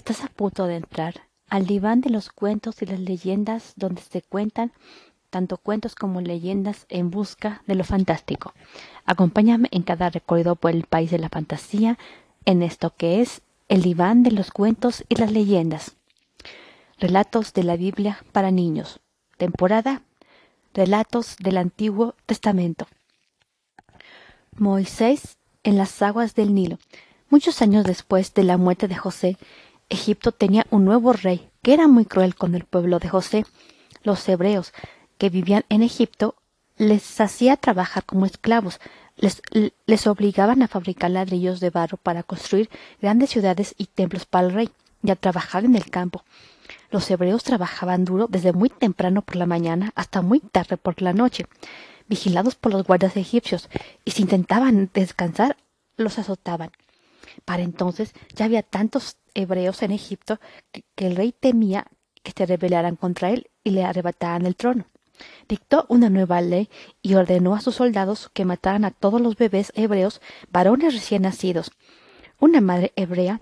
Estás a punto de entrar al diván de los cuentos y las leyendas donde se cuentan tanto cuentos como leyendas en busca de lo fantástico. Acompáñame en cada recorrido por el país de la fantasía en esto que es el diván de los cuentos y las leyendas. Relatos de la Biblia para niños. Temporada Relatos del Antiguo Testamento. Moisés en las aguas del Nilo. Muchos años después de la muerte de José, Egipto tenía un nuevo rey que era muy cruel con el pueblo de José. Los hebreos que vivían en Egipto les hacía trabajar como esclavos, les, les, obligaban a fabricar ladrillos de barro para construir grandes ciudades y templos para el rey, y a trabajar en el campo. Los hebreos trabajaban duro desde muy temprano por la mañana hasta muy tarde por la noche, vigilados por los guardias egipcios, y si intentaban descansar, los azotaban. Para entonces ya había tantos hebreos en Egipto que, el rey temía que se rebelaran contra él y le arrebataran el trono. Dictó una nueva ley y ordenó a sus soldados que mataran a todos los bebés hebreos, varones recién nacidos. Una madre hebrea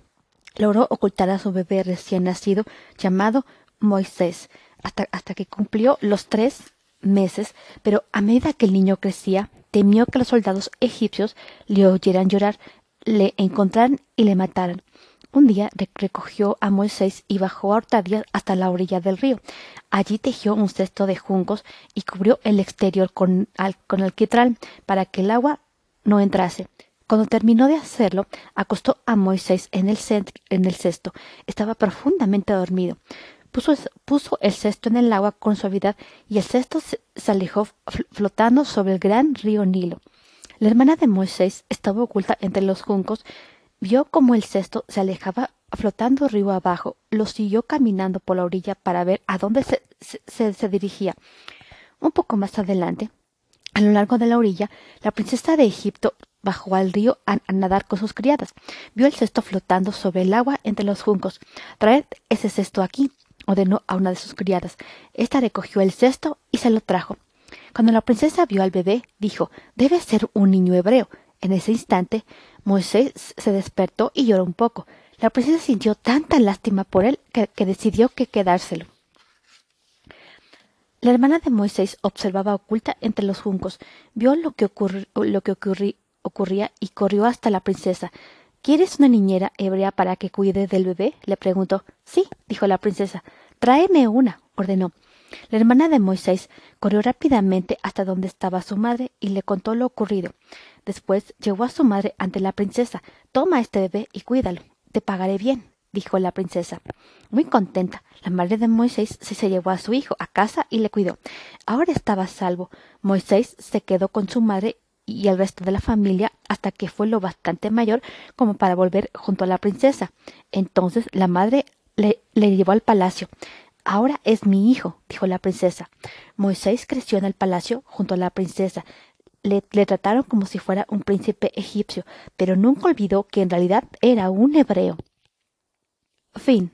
logró ocultar a su bebé recién nacido llamado Moisés hasta, hasta que cumplió los tres meses, pero a medida que el niño crecía, temió que los soldados egipcios le oyeran llorar, le encontraran y le mataran. Un día recogió a Moisés y bajó a hurtadillas hasta la orilla del río. Allí tejió un cesto de juncos y cubrió el exterior con, con alquitrán para que el agua no entrase. Cuando terminó de hacerlo, acostó a Moisés en el, en el cesto. Estaba profundamente dormido. Puso, puso, el cesto en el agua con suavidad y el cesto se, se alejó flotando sobre el gran río Nilo. La hermana de Moisés estaba oculta entre los juncos Vio cómo el cesto se alejaba flotando río abajo, lo siguió caminando por la orilla para ver a dónde se, se, dirigía. Un poco más adelante, a lo largo de la orilla, la princesa de Egipto bajó al río a, a, nadar con sus criadas. Vio el cesto flotando sobre el agua entre los juncos. Traed ese cesto aquí, ordenó a una de sus criadas. Esta recogió el cesto y se lo trajo. Cuando la princesa vio al bebé, dijo Debe ser un niño hebreo. En ese instante, Moisés se despertó y lloró un poco. La princesa sintió tanta lástima por él que, decidió que quedárselo. La hermana de Moisés observaba oculta entre los juncos, vio lo que, ocurría y corrió hasta la princesa. ¿Quieres una niñera hebrea para que cuide del bebé? le preguntó. Sí, dijo la princesa. Tráeme una, ordenó. La hermana de Moisés corrió rápidamente hasta donde estaba su madre y le contó lo ocurrido. Después llevó a su madre ante la princesa. Toma este bebé y cuídalo. Te pagaré bien, dijo la princesa. Muy contenta, la madre de Moisés se llevó a su hijo a casa y le cuidó. Ahora estaba salvo. Moisés se quedó con su madre y el resto de la familia hasta que fue lo bastante mayor como para volver junto a la princesa. Entonces la madre le, le llevó al palacio. Ahora es mi hijo, dijo la princesa. Moisés creció en el palacio junto a la princesa, le, trataron como si fuera un príncipe egipcio, pero nunca olvidó que en realidad era un hebreo. Fin.